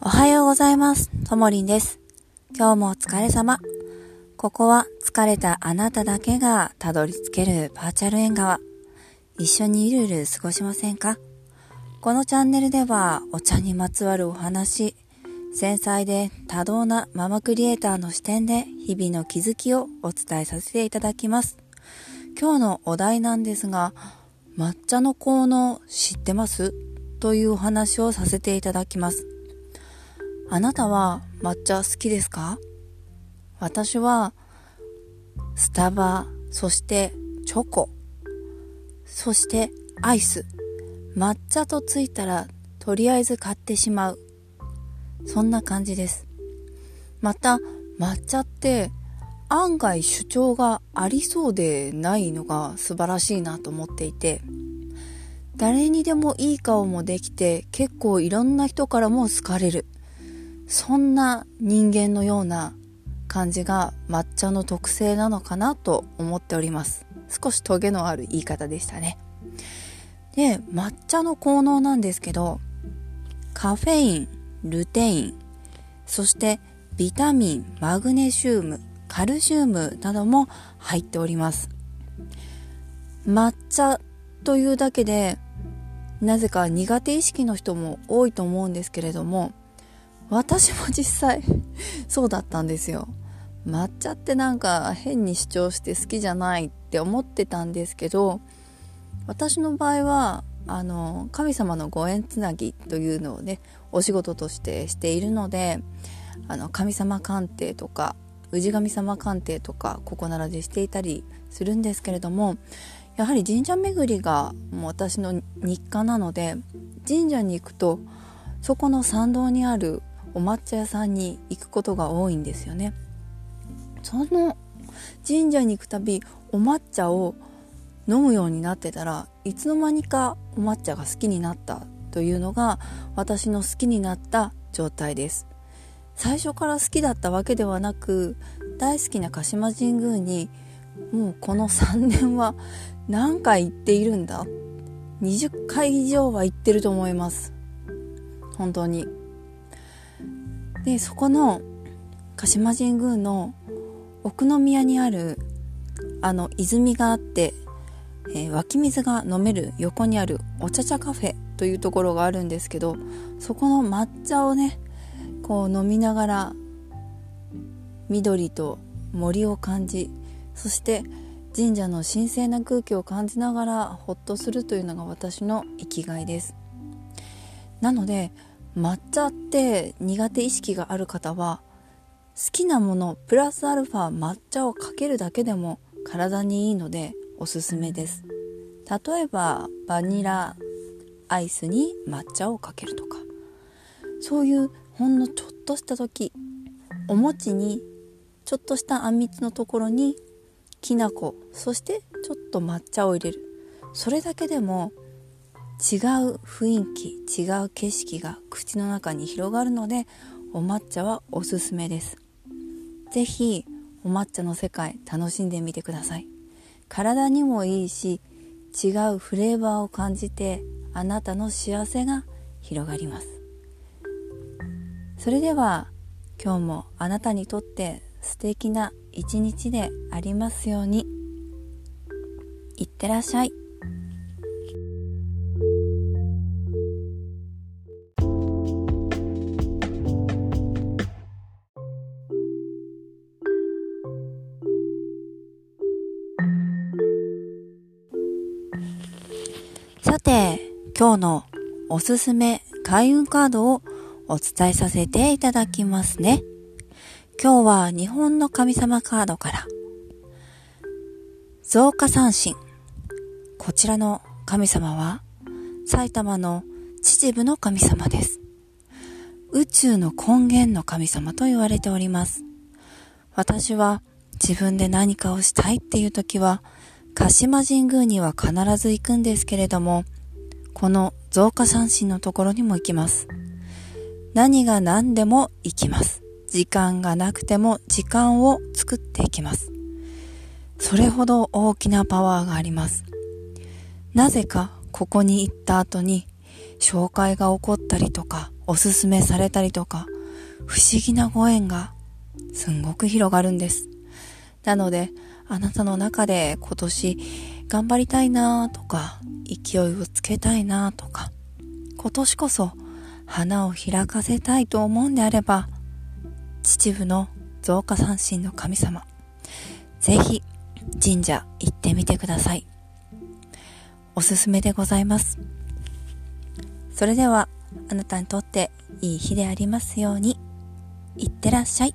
おはようございます。ともりんです。今日もお疲れ様。ここは疲れたあなただけがたどり着けるバーチャル縁側。一緒にゆるゆる過ごしませんか？このチャンネルではお茶にまつわるお話、繊細で多動なママクリエイターの視点で日々の気づきをお伝えさせていただきます。今日のお題なんですが、抹茶の効能知ってます？というお話をさせていただきます。あなたは抹茶好きですか？私はスタバ、そしてチョコ、そしてアイス、抹茶とついたらとりあえず買ってしまう。そんな感じです。また抹茶って案外主張がありそうでないのが素晴らしいなと思っていて、誰にでもいい顔もできて結構いろんな人からも好かれる。そんな人間のような感じが抹茶の特性なのかなと思っております。少しトゲのある言い方でしたね。で、抹茶の効能なんですけど、カフェイン、ルテイン、そしてビタミン、マグネシウム、カルシウムなども入っております。抹茶というだけで、なぜか苦手意識の人も多いと思うんですけれども、私も実際 そうだったんですよ。抹茶ってなんか変に主張して好きじゃないって思ってたんですけど、私の場合は、あの、神様のご縁つなぎというのをね、お仕事としてしているので、あの、神様鑑定とか、氏神様鑑定とか、ここならでしていたりするんですけれども、やはり神社巡りがもう私の日課なので、神社に行くと、そこの参道にあるお抹茶屋さんに行くことが多いんですよね。その神社に行くたびお抹茶を飲むようになってたらいつの間にかお抹茶が好きになったというのが私の好きになった状態です。最初から好きだったわけではなく大好きな鹿島神宮にもうこの3年は何回行っているんだ？20回以上は行ってると思います。本当に。でそこの鹿島神宮の奥宮にあるあの泉があって、えー湧き水が飲める横にあるお茶茶カフェというところがあるんですけどそこの抹茶をねこう飲みながら緑と森を感じそして神社の神聖な空気を感じながらほっとするというのが私の生きがいです。なので抹茶って苦手意識がある方は好きなものプラスアルファ抹茶をかけるだけでも体にいいのでおすすめです。例えばバニラアイスに抹茶をかけるとか。そういうほんのちょっとした時お餅にちょっとしたあんみつのところにきな粉そしてちょっと抹茶を入れる。それだけでも違う雰囲気違う景色が口の中に広がるのでお抹茶はおすすめです。ぜひお抹茶の世界楽しんでみてください。体にもいいし違うフレーバーを感じてあなたの幸せが広がります。それでは今日もあなたにとって素敵な一日でありますように。いってらっしゃい。さて、今日のおすすめ開運カードをお伝えさせていただきますね。今日は日本の神様カードから、増加三神。こちらの神様は、埼玉の秩父の神様です。宇宙の根源の神様と言われております。私は自分で何かをしたいっていう時は、鹿島神宮には必ず行くんですけれども、この増加三神のところにも行きます。何が何でも行きます。時間がなくても時間を作っていきます。それほど大きなパワーがあります。なぜかここに行った後に紹介が起こったりとか、おすすめされたりとか、不思議なご縁がすんごく広がるんです。なので、あなたの中で今年頑張りたいなとか、勢いをつけたいなとか、今年こそ花を開かせたいと思うんであれば、秩父の増加三神の神様、ぜひ神社行ってみてください。おすすめでございます。それでは、あなたにとっていい日でありますように、いってらっしゃい。